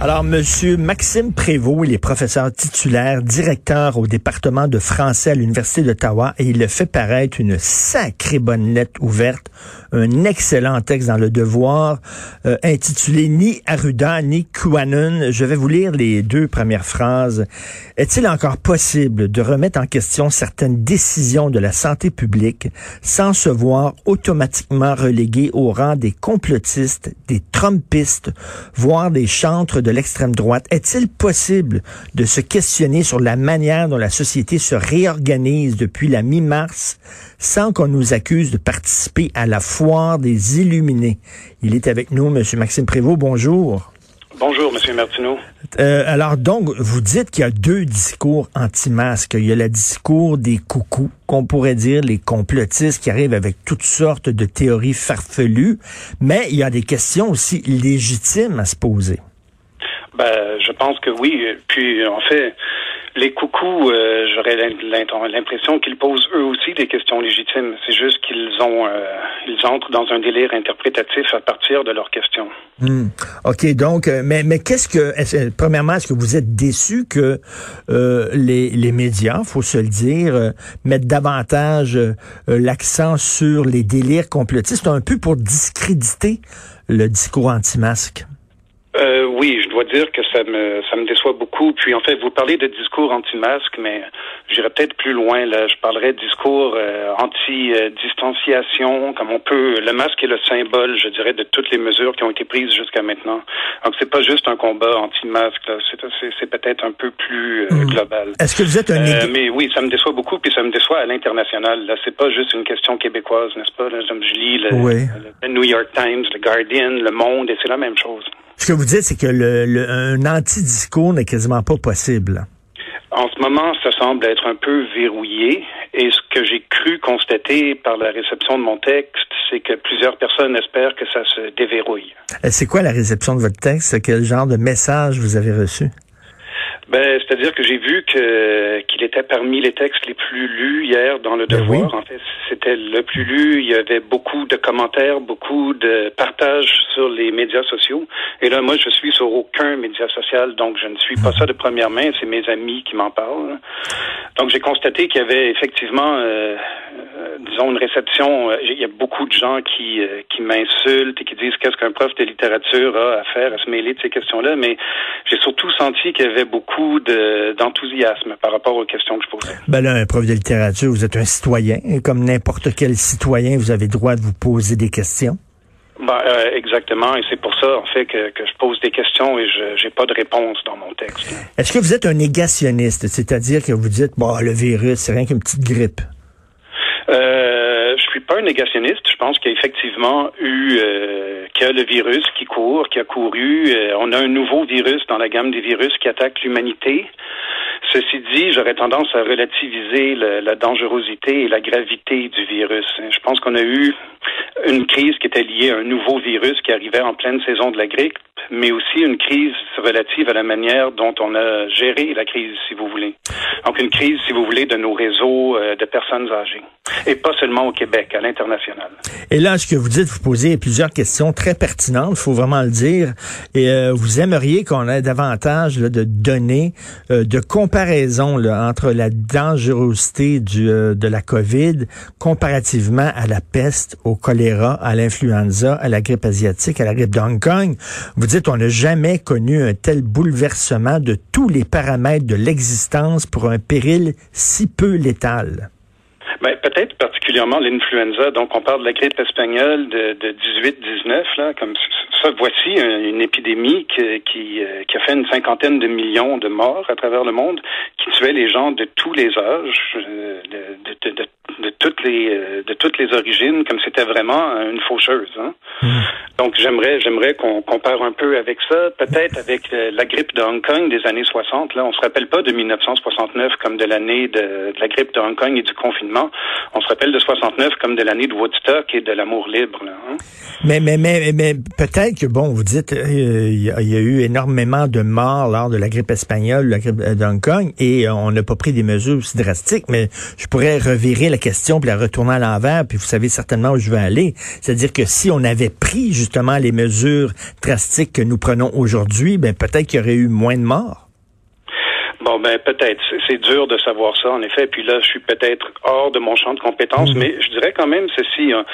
Alors, Monsieur Maxime Prévost, il est professeur titulaire, directeur au département de français à l'Université d'Ottawa et il a fait paraître une sacrée bonne lettre ouverte, un excellent texte dans Le Devoir euh, intitulé Ni Arruda ni QAnon. Je vais vous lire les deux premières phrases. Est-il encore possible de remettre en question certaines décisions de la santé publique sans se voir automatiquement relégué au rang des complotistes, des trumpistes, voire des chantres de l'extrême droite. Est-il possible de se questionner sur la manière dont la société se réorganise depuis la mi-mars sans qu'on nous accuse de participer à la foire des illuminés? Il est avec nous, M. Maxime Prévost. Bonjour. Bonjour, M. Martineau. Euh, alors donc, vous dites qu'il y a deux discours anti-masques. Il y a le discours des coucous, qu'on pourrait dire les complotistes qui arrivent avec toutes sortes de théories farfelues, mais il y a des questions aussi légitimes à se poser. Ben, je pense que oui. Puis, en fait, les coucous, euh, j'aurais l'impression qu'ils posent eux aussi des questions légitimes. C'est juste qu'ils ont, euh, ils entrent dans un délire interprétatif à partir de leurs questions. Hmm. Ok, donc, euh, mais mais qu'est-ce que, premièrement, est-ce que vous êtes déçu que les les médias, faut se le dire, mettent davantage l'accent sur les délires complotistes, un peu pour discréditer le discours anti-masque? Oui, dois dire que ça me ça me déçoit beaucoup. Puis en fait, vous parlez de discours anti-masque, mais j'irais peut-être plus loin. Là, je parlerais de discours euh, anti-distanciation, comme on peut. Le masque est le symbole, je dirais, de toutes les mesures qui ont été prises jusqu'à maintenant. Donc c'est pas juste un combat anti-masque. C'est peut-être un peu plus euh, hmm. global. Est-ce que vous êtes un Mais oui, ça me déçoit beaucoup, puis ça me déçoit à l'international. Là, c'est pas juste une question québécoise, n'est-ce pas Là, je lis le, le New York Times, le Guardian, le Monde, et c'est la même chose. Ce que vous dites, c'est que le, le, un anti-discours n'est quasiment pas possible. En ce moment, ça semble être un peu verrouillé. Et ce que j'ai cru constater par la réception de mon texte, c'est que plusieurs personnes espèrent que ça se déverrouille. Euh, c'est quoi la réception de votre texte? Quel genre de message vous avez reçu? Ben, c'est-à-dire que j'ai vu que qu'il était parmi les textes les plus lus hier dans le ben Devoir. En fait, c'était le plus lu. Il y avait beaucoup de commentaires, beaucoup de partages sur les médias sociaux. Et là, moi, je suis sur aucun média social, donc je ne suis pas ça de première main. C'est mes amis qui m'en parlent. Donc, j'ai constaté qu'il y avait effectivement, euh, euh, disons, une réception. Euh, il y a beaucoup de gens qui qui m'insultent et qui disent qu'est-ce qu'un prof de littérature a à faire, à se mêler de ces questions-là. Mais j'ai surtout senti qu'il y avait beaucoup d'enthousiasme par rapport aux questions que je posais. Ben là, un prof de littérature, vous êtes un citoyen, et comme n'importe quel citoyen, vous avez le droit de vous poser des questions. Ben, euh, exactement, et c'est pour ça, en fait, que, je pose des questions et je n'ai pas de réponse dans mon texte. Est-ce que vous êtes un négationniste, c'est-à-dire que vous dites, bon, le virus, c'est rien qu'une petite grippe? Euh, pas un négationniste. Je pense qu'il y a effectivement eu euh, qu'il y a le virus qui court, qui a couru. Euh, on a un nouveau virus dans la gamme des virus qui attaque l'humanité. Ceci dit, j'aurais tendance à relativiser la dangerosité et la gravité du virus. Je pense qu'on a eu une crise qui était liée à un nouveau virus qui arrivait en pleine saison de la grippe, mais aussi une crise relative à la manière dont on a géré la crise, si vous voulez. Donc une crise, si vous voulez, de nos réseaux euh, de personnes âgées. Et pas seulement au Québec, à l'international. Et là, ce que vous dites, vous posez plusieurs questions très pertinentes, il faut vraiment le dire. Et euh, vous aimeriez qu'on ait davantage de données euh, de comparaison entre la dangerosité du, de la COVID comparativement à la peste, au choléra, à l'influenza, à la grippe asiatique, à la grippe d'Hong Kong. Vous dites, on n'a jamais connu un tel bouleversement de tous les paramètres de l'existence pour un péril si peu létal. Ben, peut-être particulièrement l'influenza. Donc, on parle de la grippe espagnole de, de 18-19, là, comme ça. Voici une épidémie qui, qui, euh, qui, a fait une cinquantaine de millions de morts à travers le monde, qui tuait les gens de tous les âges, euh, de, de, de de toutes les euh, de toutes les origines, comme c'était vraiment une faucheuse. Hein. Hmm. Donc j'aimerais j'aimerais qu'on compare un peu avec ça, peut-être avec la grippe de Hong Kong des années 60. Là, on se rappelle pas de 1969 comme de l'année de, la grippe de Hong Kong et du confinement. On se rappelle de 69 comme de l'année de Woodstock et de l'amour libre. Hein? Mais mais mais mais peut-être que bon, vous dites il y, a eu énormément de morts lors de la grippe espagnole, la grippe de Hong Kong, et on n'a pas pris des mesures aussi drastiques. Mais je pourrais revirer la question puis la retourner à l'envers, puis vous savez certainement où je veux aller. C'est-à-dire que si on avait pris justement les mesures drastiques que nous prenons aujourd'hui, ben peut-être qu'il y aurait eu moins de morts. Bon, ben peut-être. C'est dur de savoir ça, en effet. Puis là, je suis peut-être hors de mon champ de compétences, mmh. mais je dirais quand même ceci. Hein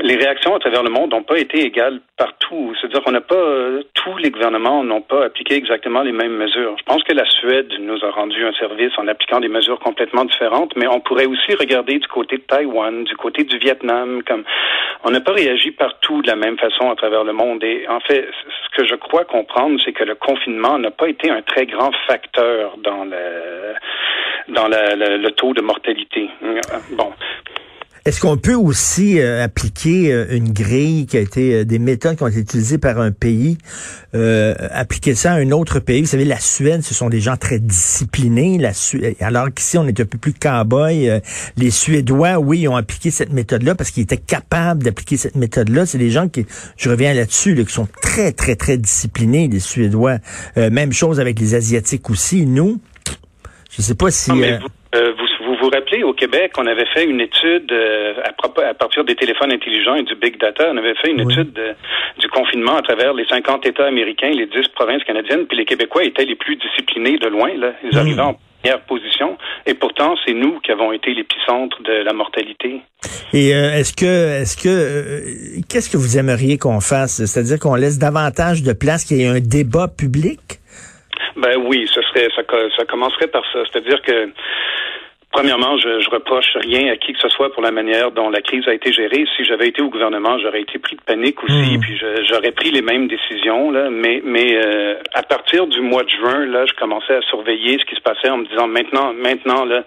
les réactions à travers le monde n'ont pas été égales partout. C'est-à-dire qu'on n'a pas euh, tous les gouvernements n'ont pas appliqué exactement les mêmes mesures. Je pense que la Suède nous a rendu un service en appliquant des mesures complètement différentes, mais on pourrait aussi regarder du côté de Taïwan, du côté du Vietnam, comme on n'a pas réagi partout de la même façon à travers le monde. Et en fait, ce que je crois comprendre, c'est que le confinement n'a pas été un très grand facteur dans le dans le taux de mortalité. Bon, est-ce qu'on peut aussi euh, appliquer euh, une grille qui a été euh, des méthodes qui ont été utilisées par un pays, appliquer ça à un autre pays? Vous savez, la Suède, ce sont des gens très disciplinés. La alors qu'ici, on est un peu plus cow-boy. les Suédois, oui, ont appliqué cette méthode-là parce qu'ils étaient capables d'appliquer cette méthode-là. C'est des gens qui, je reviens là-dessus, qui sont très, très, très disciplinés, les Suédois. même chose avec les Asiatiques aussi. Nous, je sais pas si. Vous, vous rappelez au Québec, on avait fait une étude euh, à, à, partir des téléphones intelligents et du big data. On avait fait une étude du confinement à travers les 50 États américains, les 10 provinces canadiennes, puis les Québécois étaient les plus disciplinés de loin. Là. Ils hmm. arrivaient en première position, et pourtant c'est nous qui avons été l'épicentre de la mortalité. Et euh, est-ce que, est-ce que, qu'est-ce que vous aimeriez qu'on fasse? C'est-à-dire qu'on laisse davantage de place, qu'il y ait un débat public? Ben oui, ce serait ça, ça commencerait par ça. C'est-à-dire que Premièrement, je, je reproche rien à qui que ce soit pour la manière dont la crise a été gérée. Si j'avais été au gouvernement, j'aurais été pris de panique aussi, hmm. puis j'aurais pris les mêmes décisions. Là. Mais, mais euh, à partir du mois de juin, là, je commençais à surveiller ce qui se passait en me disant maintenant, maintenant, là,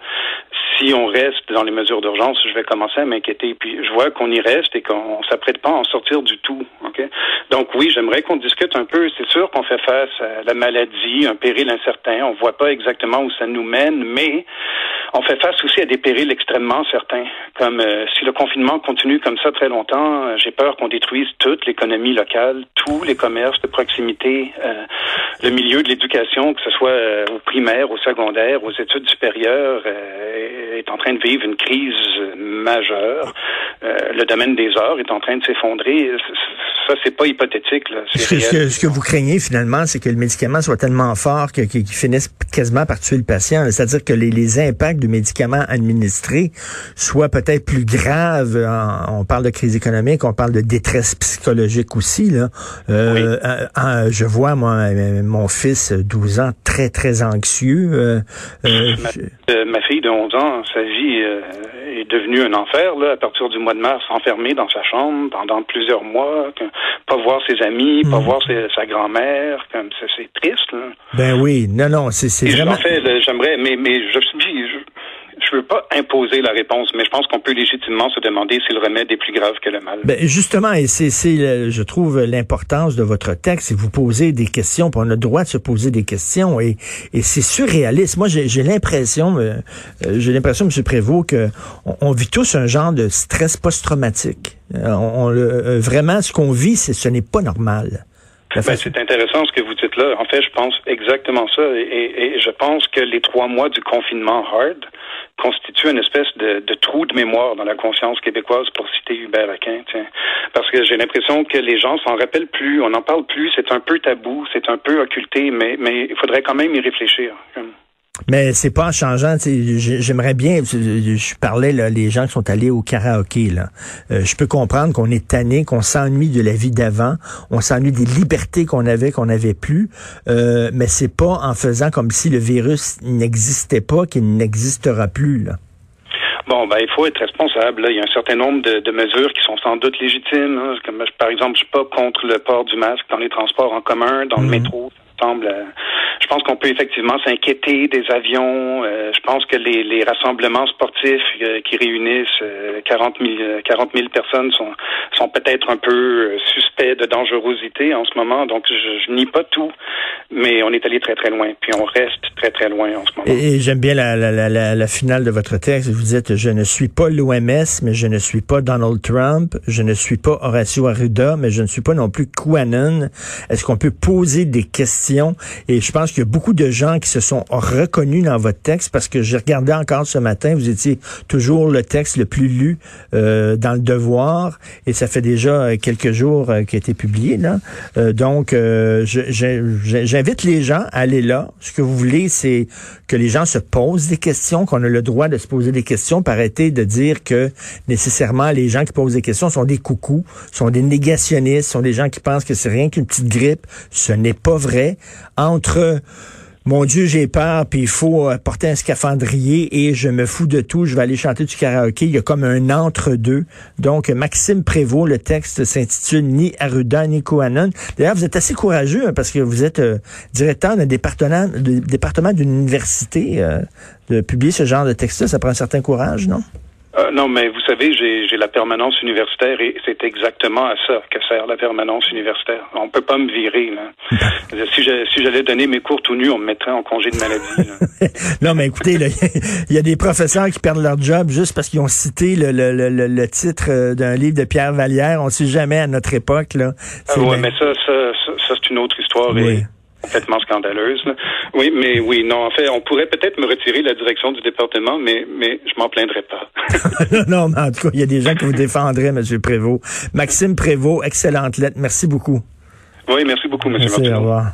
si on reste dans les mesures d'urgence, je vais commencer à m'inquiéter. Puis je vois qu'on y reste et qu'on s'apprête pas à en sortir du tout. Okay? Donc oui, j'aimerais qu'on discute un peu. C'est sûr qu'on fait face à la maladie, un péril incertain. On voit pas exactement où ça nous mène, mais on fait face aussi à des périls extrêmement certains. Comme euh, si le confinement continue comme ça très longtemps, euh, j'ai peur qu'on détruise toute l'économie locale, tous les commerces de proximité, euh, le milieu de l'éducation, que ce soit au primaire, au secondaire, aux études supérieures, est en train de vivre une crise majeure. le domaine des arts est en train de s'effondrer ça, c'est pas hypothétique. Là. Ce, que, ce, que, vous craignez finalement, c'est que le médicament soit tellement fort qu'il finisse quasiment par tuer le patient. C'est-à-dire que les, les, impacts du médicament administré soient peut-être plus graves. on parle de crise économique, on parle de détresse psychologique aussi. Là. Euh, euh je vois, moi, mon fils, 12 ans, très, très anxieux. Euh, euh, ma, ma, fille de 11 ans, sa vie est devenue un enfer là, à partir du mois de mars, enfermée dans sa chambre pendant plusieurs mois pas voir ses amis, pas hmm. voir sa grand-mère, comme c'est triste. Là. Ben oui, non, non, c'est vraiment. En fait, j'aimerais, mais mais je suis, je veux pas imposer la réponse, mais je pense qu'on peut légitimement se demander si le remède est plus grave que le mal. Ben justement, et c'est, je trouve, l'importance de votre texte, c'est vous posez des questions, puis on a le droit de se poser des questions, et, et c'est surréaliste. Moi, j'ai, l'impression, euh, euh, j'ai l'impression, M. Prévost, que on, vit tous un genre de stress post-traumatique. Euh, on, vraiment, ce qu'on vit, c'est, ce n'est pas normal. Ben, c'est intéressant ce que vous dites là. En fait, je pense exactement ça. Et, et, je pense que les trois mois du confinement hard constitue une espèce de, trou de mémoire dans la conscience québécoise, pour citer Hubert Aquin. Parce que j'ai l'impression que les gens s'en rappellent plus, on n'en parle plus, c'est un peu tabou, c'est un peu occulté, mais, mais il faudrait quand même y réfléchir. Mais c'est pas en changeant. J'aimerais bien. Je parlais là, les gens qui sont allés au karaoké. Là, euh, je peux comprendre qu'on est tanné, qu'on s'ennuie de la vie d'avant, on s'ennuie des libertés qu'on avait, qu'on n'avait plus. Euh, mais c'est pas en faisant comme si le virus n'existait pas qu'il n'existera plus. Là. Bon, ben, il faut être responsable. Il y a un certain nombre de, mesures qui sont sans doute légitimes. Hein. Comme, par exemple, je suis pas contre le port du masque dans les transports en commun, dans le mm. métro semble je pense qu'on peut effectivement s'inquiéter des avions. Euh, je pense que les, rassemblements sportifs euh, qui réunissent 40 000, 40 000 personnes sont, peut-être un peu euh, suspects de dangerosité en ce moment. Donc, je, je nie pas tout, mais on est allé très, très loin. Puis on reste très, très loin en ce moment. Et, j'aime bien la, finale de votre texte. Vous dites, je ne suis pas l'OMS, mais je ne suis pas Donald Trump. Je ne suis pas Horacio Arruda, mais je ne suis pas non plus QAnon. Est-ce qu'on peut poser des questions? Et je pense qu'il y a beaucoup de gens qui se sont reconnus dans votre texte parce que j'ai regardé encore ce matin, vous étiez toujours le texte le plus lu euh, dans le Devoir et ça fait déjà euh, quelques jours euh, qu'il a été publié. Là. donc, j'invite les gens à aller là. Ce que vous voulez, c'est que les gens se posent des questions, qu'on a le droit de se poser des questions, pour arrêter de dire que nécessairement les gens qui posent des questions sont des coucous, sont des négationnistes, sont des gens qui pensent que c'est rien qu'une petite grippe. Ce n'est pas vrai. Entre mon Dieu, j'ai peur, puis il faut euh, porter un scaphandrier et je me fous de tout, je vais aller chanter du karaoké. Il y a comme un entre-deux. Donc, Maxime Prévost, le texte s'intitule Ni Arruda, ni Kohanon. D'ailleurs, vous êtes assez courageux hein, parce que vous êtes euh, directeur d'un département, département d'une université. Euh, de publier ce genre de texte-là, ça prend un certain courage, non? Euh, non, mais vous savez, j'ai la permanence universitaire et c'est exactement à ça que sert la permanence universitaire. On peut pas me virer. Là. si j'allais si donner mes cours tout nus, on me mettrait en congé de maladie. non, mais écoutez, il y a des professeurs qui perdent leur job juste parce qu'ils ont cité le, le, le, le titre euh, d'un livre de Pierre Vallière. On ne sait jamais à notre époque. Là. Ah, ouais, mais ça, ça, ça, c'est une autre histoire. Oui complètement scandaleuse. Oui, mais oui, non, en fait, on pourrait peut-être me retirer la direction du département, mais, mais je m'en plaindrais pas. non, mais en tout cas, il y a des gens qui vous défendraient, M. Prévost. Maxime Prévost, excellente lettre. Merci beaucoup. Oui, merci beaucoup, M. Merci, Au revoir.